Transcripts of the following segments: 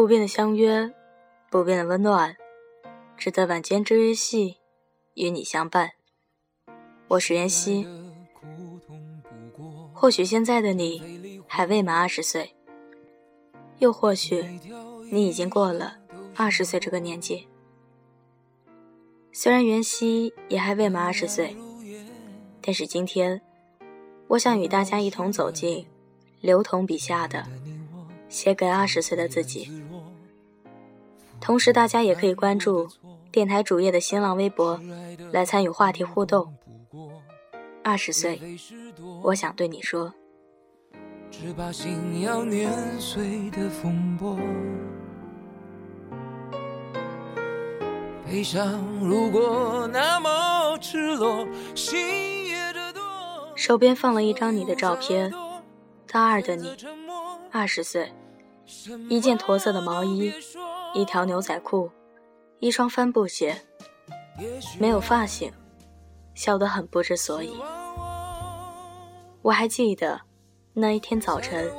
不变的相约，不变的温暖，只在晚间之约戏，与你相伴。我是妍希。或许现在的你还未满二十岁，又或许你已经过了二十岁这个年纪。虽然袁熙也还未满二十岁，但是今天，我想与大家一同走进刘同笔下的写给二十岁的自己。同时，大家也可以关注电台主页的新浪微博，来参与话题互动。二十岁，我想对你说。只把的风波。悲伤如果那么赤裸，心也得多。手边放了一张你的照片，大二的你，二十岁，一件驼色的毛衣，一条牛仔裤，一双帆布鞋，没有发型，笑得很不知所以。我还记得那一天早晨，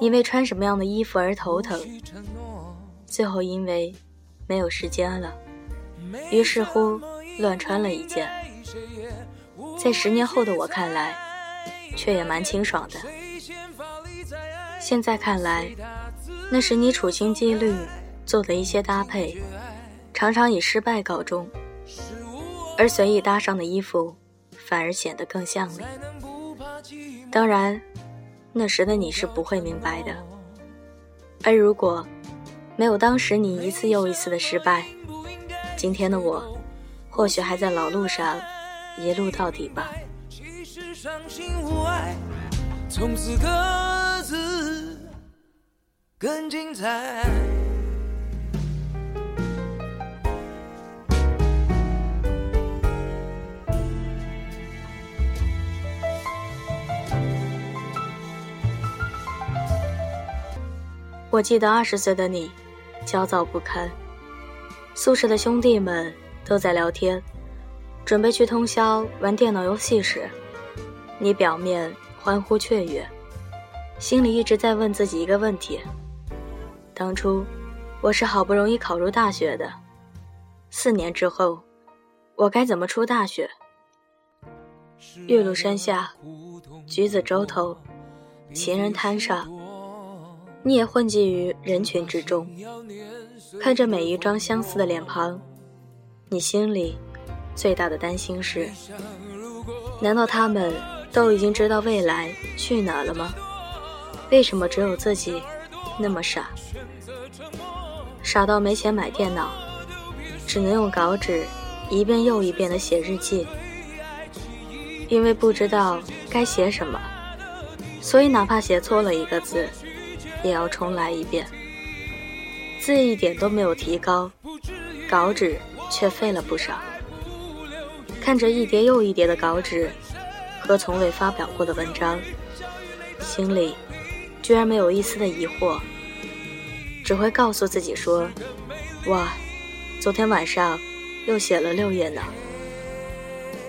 因为穿什么样的衣服而头疼，最后因为。没有时间了，于是乎乱穿了一件，在十年后的我看来，却也蛮清爽的。现在看来，那时你处心积虑做的一些搭配，常常以失败告终，而随意搭上的衣服反而显得更像你。当然，那时的你是不会明白的，而如果。没有当时你一次又一次的失败，今天的我，或许还在老路上一路到底吧。从此各自更精彩。我记得二十岁的你，焦躁不堪。宿舍的兄弟们都在聊天，准备去通宵玩电脑游戏时，你表面欢呼雀跃，心里一直在问自己一个问题：当初我是好不容易考入大学的，四年之后，我该怎么出大学？岳麓山下，橘子洲头，情人滩上。你也混迹于人群之中，看着每一张相似的脸庞，你心里最大的担心是：难道他们都已经知道未来去哪了吗？为什么只有自己那么傻？傻到没钱买电脑，只能用稿纸一遍又一遍地写日记，因为不知道该写什么，所以哪怕写错了一个字。也要重来一遍，字一点都没有提高，稿纸却废了不少。看着一叠又一叠的稿纸和从未发表过的文章，心里居然没有一丝的疑惑，只会告诉自己说：“哇，昨天晚上又写了六页呢。”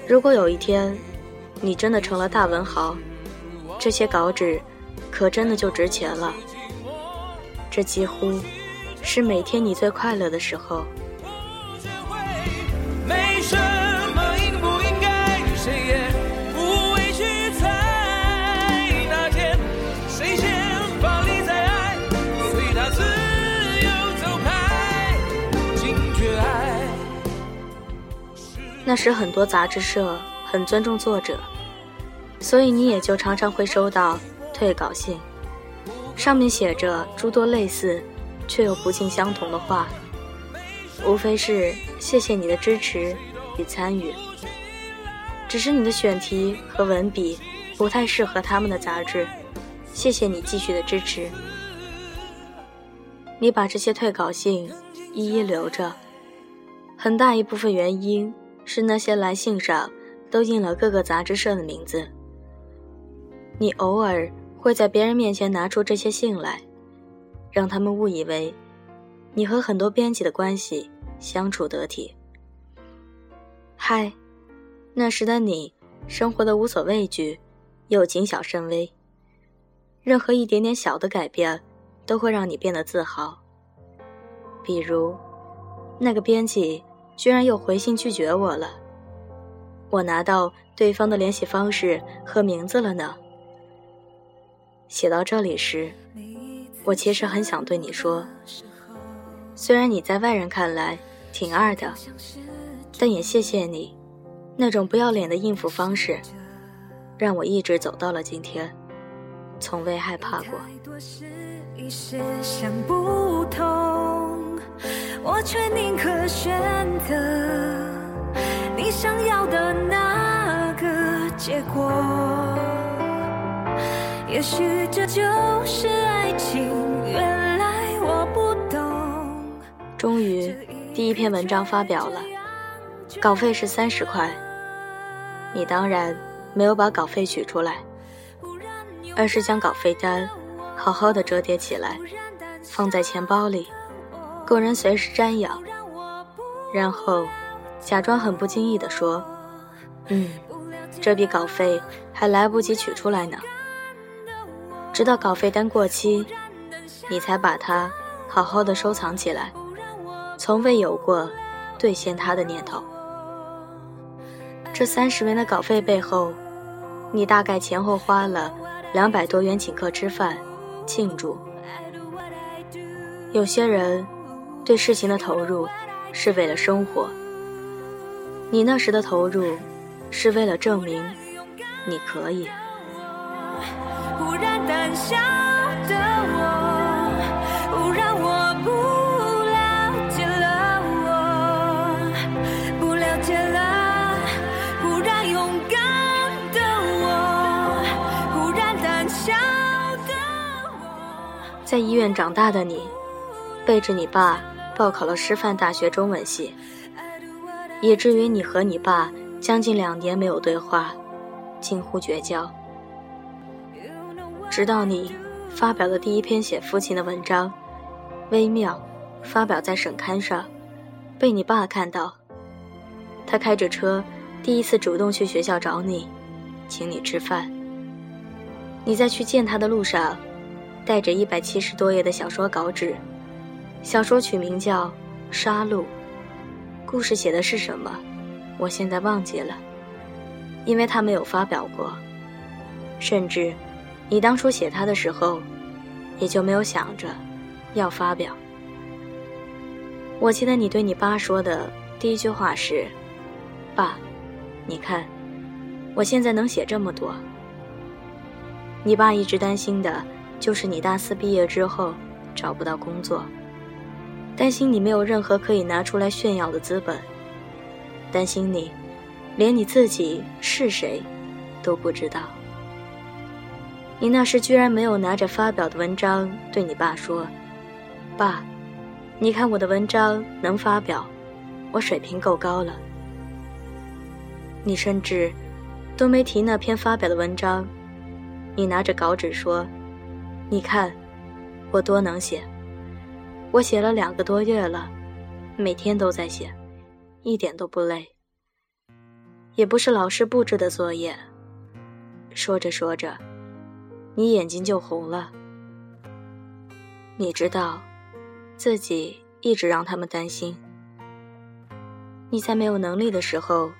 如果有一天你真的成了大文豪，这些稿纸可真的就值钱了。这几乎是每天你最快乐的时候。那时很多杂志社很尊重作者，所以你也就常常会收到退稿信。上面写着诸多类似，却又不尽相同的话，无非是谢谢你的支持与参与。只是你的选题和文笔不太适合他们的杂志，谢谢你继续的支持。你把这些退稿信一一留着，很大一部分原因是那些来信上都印了各个杂志社的名字。你偶尔。会在别人面前拿出这些信来，让他们误以为你和很多编辑的关系相处得体。嗨，那时的你生活的无所畏惧，又谨小慎微，任何一点点小的改变都会让你变得自豪。比如，那个编辑居然又回信拒绝我了。我拿到对方的联系方式和名字了呢。写到这里时，我其实很想对你说，虽然你在外人看来挺二的，但也谢谢你，那种不要脸的应付方式，让我一直走到了今天，从未害怕过。我却宁可选择你想要的那个结果。也许这就是爱情，原来我不懂。终于，第一篇文章发表了，稿费是三十块。你当然没有把稿费取出来，而是将稿费单好好的折叠起来，放在钱包里，供人随时瞻仰。然后，假装很不经意地说：“嗯，这笔稿费还来不及取出来呢。”直到稿费单过期，你才把它好好的收藏起来，从未有过兑现它的念头。这三十元的稿费背后，你大概前后花了两百多元请客吃饭庆祝。有些人对事情的投入是为了生活，你那时的投入是为了证明你可以。小的我，让我不了解了我，不了解了，忽然勇敢的我，忽然胆小的我。在医院长大的你，背着你爸报考了师范大学中文系，以至于你和你爸将近两年没有对话，近乎绝交。直到你发表了第一篇写父亲的文章，微妙，发表在省刊上，被你爸看到。他开着车，第一次主动去学校找你，请你吃饭。你在去见他的路上，带着一百七十多页的小说稿纸，小说取名叫《杀戮》，故事写的是什么，我现在忘记了，因为他没有发表过，甚至。你当初写他的时候，也就没有想着要发表。我记得你对你爸说的第一句话是：“爸，你看，我现在能写这么多。”你爸一直担心的就是你大四毕业之后找不到工作，担心你没有任何可以拿出来炫耀的资本，担心你连你自己是谁都不知道。你那时居然没有拿着发表的文章对你爸说：“爸，你看我的文章能发表，我水平够高了。”你甚至都没提那篇发表的文章，你拿着稿纸说：“你看我多能写，我写了两个多月了，每天都在写，一点都不累，也不是老师布置的作业。”说着说着。你眼睛就红了。你知道，自己一直让他们担心。你在没有能力的时候，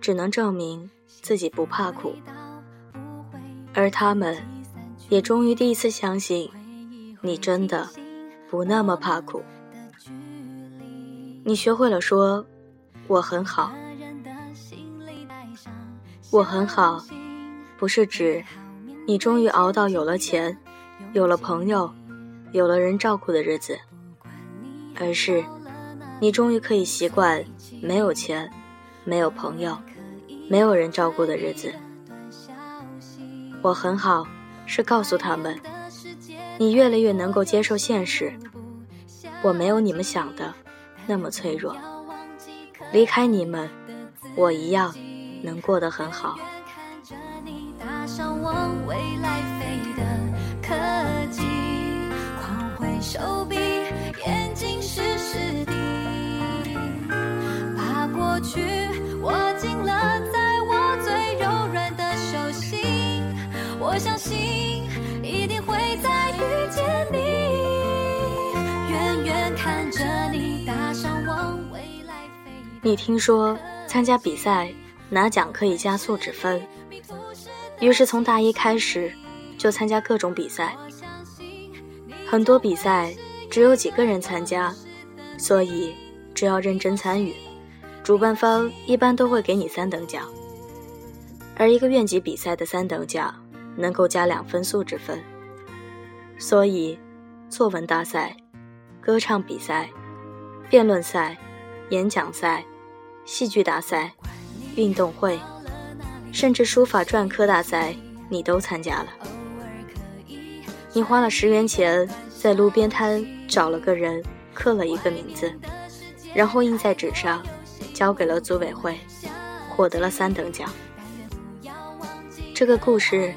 只能证明自己不怕苦，而他们，也终于第一次相信，你真的不那么怕苦。你学会了说，我很好。我很好，不是指。你终于熬到有了钱，有了朋友，有了人照顾的日子，而是你终于可以习惯没有钱、没有朋友、没有人照顾的日子。我很好，是告诉他们，你越来越能够接受现实。我没有你们想的那么脆弱，离开你们，我一样能过得很好。未来飞的科技，狂挥手你听说参加比赛拿奖可以加素质分，于是从大一开始就参加各种比赛。很多比赛只有几个人参加，所以只要认真参与，主办方一般都会给你三等奖。而一个院级比赛的三等奖能够加两分素质分，所以作文大赛、歌唱比赛、辩论赛。演讲赛、戏剧大赛、运动会，甚至书法篆刻大赛，你都参加了。你花了十元钱在路边摊找了个人刻了一个名字，然后印在纸上，交给了组委会，获得了三等奖。这个故事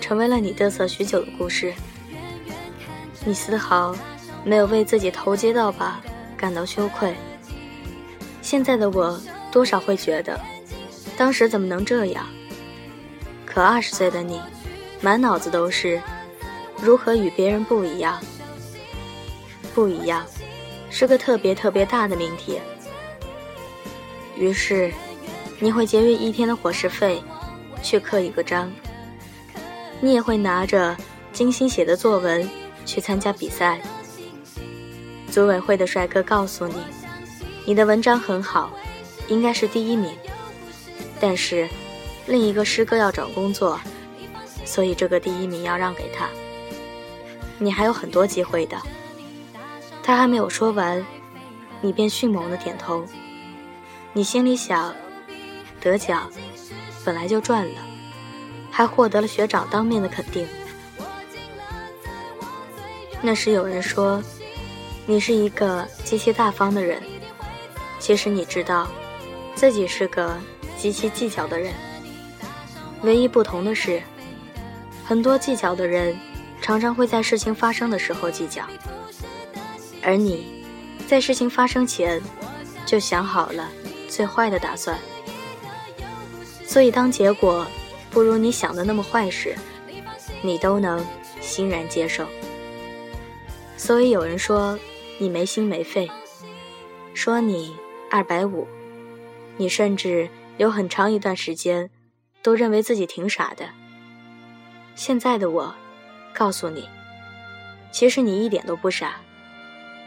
成为了你嘚瑟许久的故事。你丝毫没有为自己投街道吧感到羞愧。现在的我多少会觉得，当时怎么能这样？可二十岁的你，满脑子都是如何与别人不一样。不一样，是个特别特别大的命题。于是，你会节约一天的伙食费，去刻一个章。你也会拿着精心写的作文去参加比赛。组委会的帅哥告诉你。你的文章很好，应该是第一名。但是，另一个师哥要找工作，所以这个第一名要让给他。你还有很多机会的。他还没有说完，你便迅猛的点头。你心里想，得奖，本来就赚了，还获得了学长当面的肯定。那时有人说，你是一个极其大方的人。其实你知道，自己是个极其计较的人。唯一不同的是，很多计较的人常常会在事情发生的时候计较，而你，在事情发生前就想好了最坏的打算。所以当结果不如你想的那么坏时，你都能欣然接受。所以有人说你没心没肺，说你。二百五，你甚至有很长一段时间都认为自己挺傻的。现在的我，告诉你，其实你一点都不傻，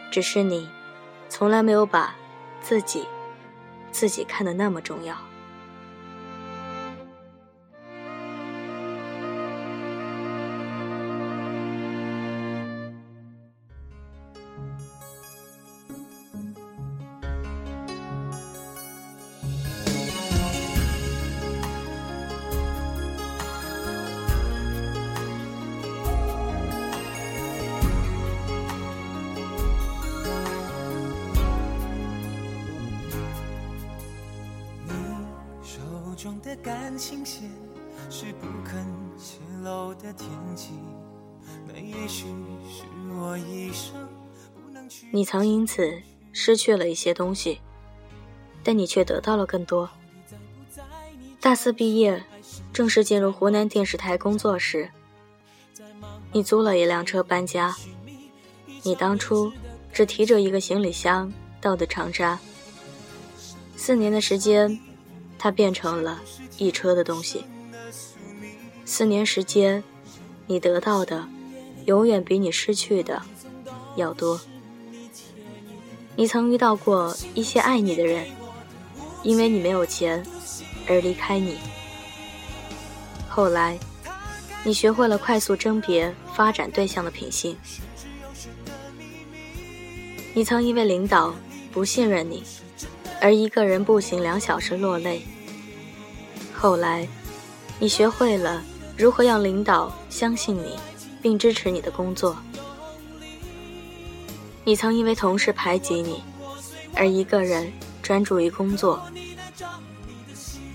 只是你从来没有把自己自己看得那么重要。的感情线是不肯泄露的天机，那也许是我一生不能。你曾因此失去了一些东西，但你却得到了更多。大四毕业，正式进入湖南电视台工作时，你租了一辆车搬家。你当初只提着一个行李箱到的长沙，四年的时间。它变成了一车的东西。四年时间，你得到的永远比你失去的要多。你曾遇到过一些爱你的人，因为你没有钱而离开你。后来，你学会了快速甄别发展对象的品性。你曾因为领导不信任你。而一个人步行两小时落泪。后来，你学会了如何让领导相信你，并支持你的工作。你曾因为同事排挤你，而一个人专注于工作。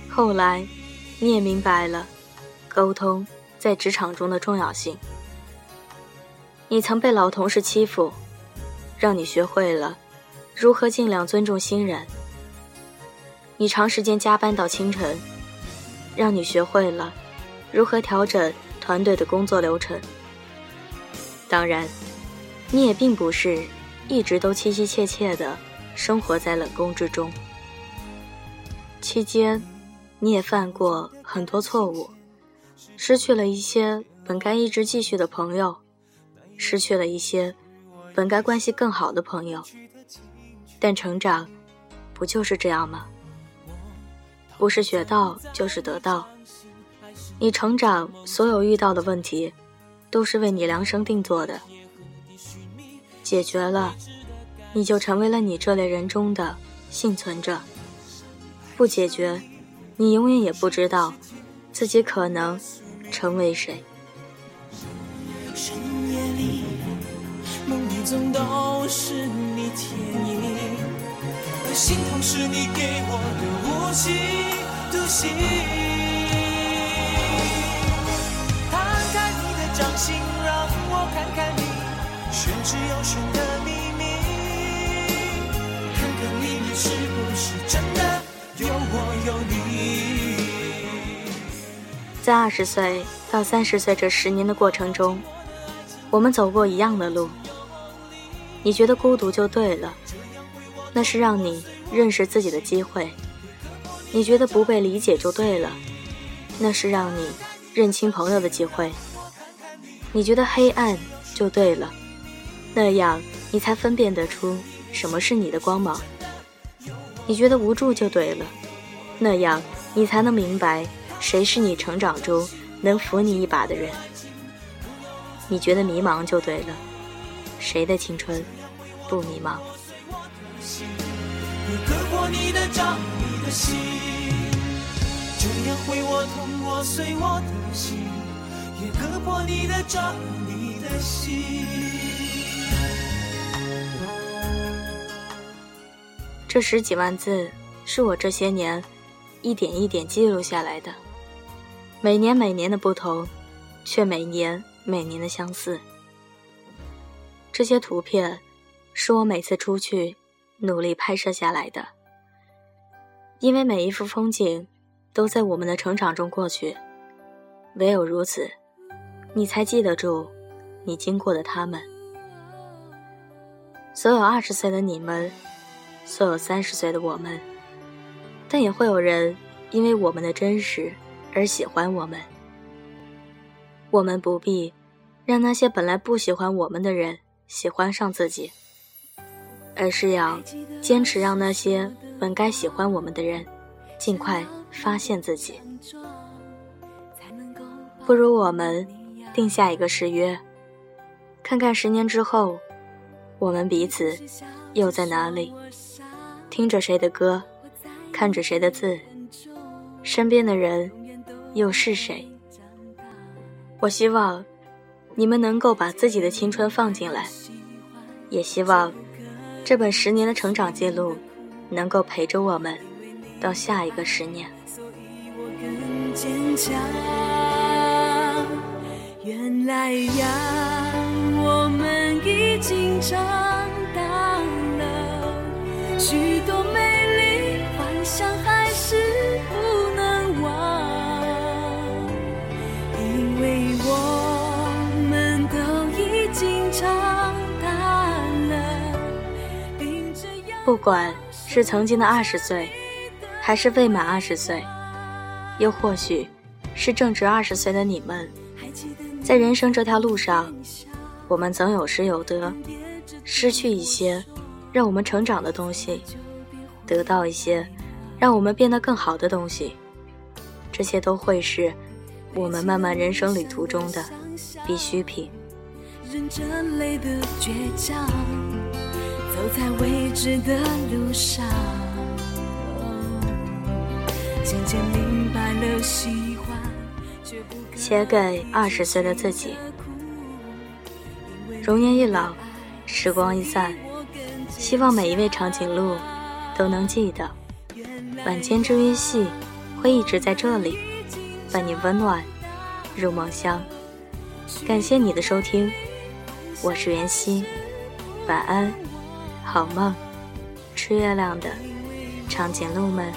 后来，你也明白了沟通在职场中的重要性。你曾被老同事欺负，让你学会了如何尽量尊重新人。你长时间加班到清晨，让你学会了如何调整团队的工作流程。当然，你也并不是一直都凄凄切切的生活在冷宫之中。期间，你也犯过很多错误，失去了一些本该一直继续的朋友，失去了一些本该关系更好的朋友。但成长，不就是这样吗？不是学到就是得到。你成长所有遇到的问题，都是为你量身定做的。解决了，你就成为了你这类人中的幸存者；不解决，你永远也不知道自己可能成为谁。深夜里，梦里总都是你倩影，而心痛是你给我的无期徒刑。摊开你的掌心，让我看看你。玄之又玄的秘密，看看里面是不是真的有我有你。在二十岁到三十岁这十年的过程中，我们走过一样的路。你觉得孤独就对了，那是让你认识自己的机会；你觉得不被理解就对了，那是让你认清朋友的机会；你觉得黑暗就对了。那样，你才分辨得出什么是你的光芒。你觉得无助就对了，那样你才能明白谁是你成长中能扶你一把的人。你觉得迷茫就对了，谁的青春不迷茫？这样会我痛我碎我的心，也割破你的掌，你的心。这十几万字是我这些年一点一点记录下来的，每年每年的不同，却每年每年的相似。这些图片是我每次出去努力拍摄下来的，因为每一幅风景都在我们的成长中过去，唯有如此，你才记得住你经过的他们。所有二十岁的你们。所有三十岁的我们，但也会有人因为我们的真实而喜欢我们。我们不必让那些本来不喜欢我们的人喜欢上自己，而是要坚持让那些本该喜欢我们的人尽快发现自己。不如我们定下一个誓约，看看十年之后，我们彼此又在哪里。听着谁的歌，看着谁的字，身边的人又是谁？我希望你们能够把自己的青春放进来，也希望这本十年的成长记录能够陪着我们到下一个十年。原来呀，我们已经长大了。许多美丽幻想还是不能忘，因为我们都已经长大了。不管是曾经的二十岁，还是未满二十岁，又或许是正值二十岁的你们，在人生这条路上，我们总有失有得，失去一些。让我们成长的东西，得到一些让我们变得更好的东西，这些都会是我们漫漫人生旅途中的必需品。认着泪的倔强写给二十岁的自己，容颜一老，时光一散。希望每一位长颈鹿都能记得，晚间治愈系会一直在这里，伴你温暖入梦乡。感谢你的收听，我是袁熙，晚安，好梦，吃月亮的长颈鹿们。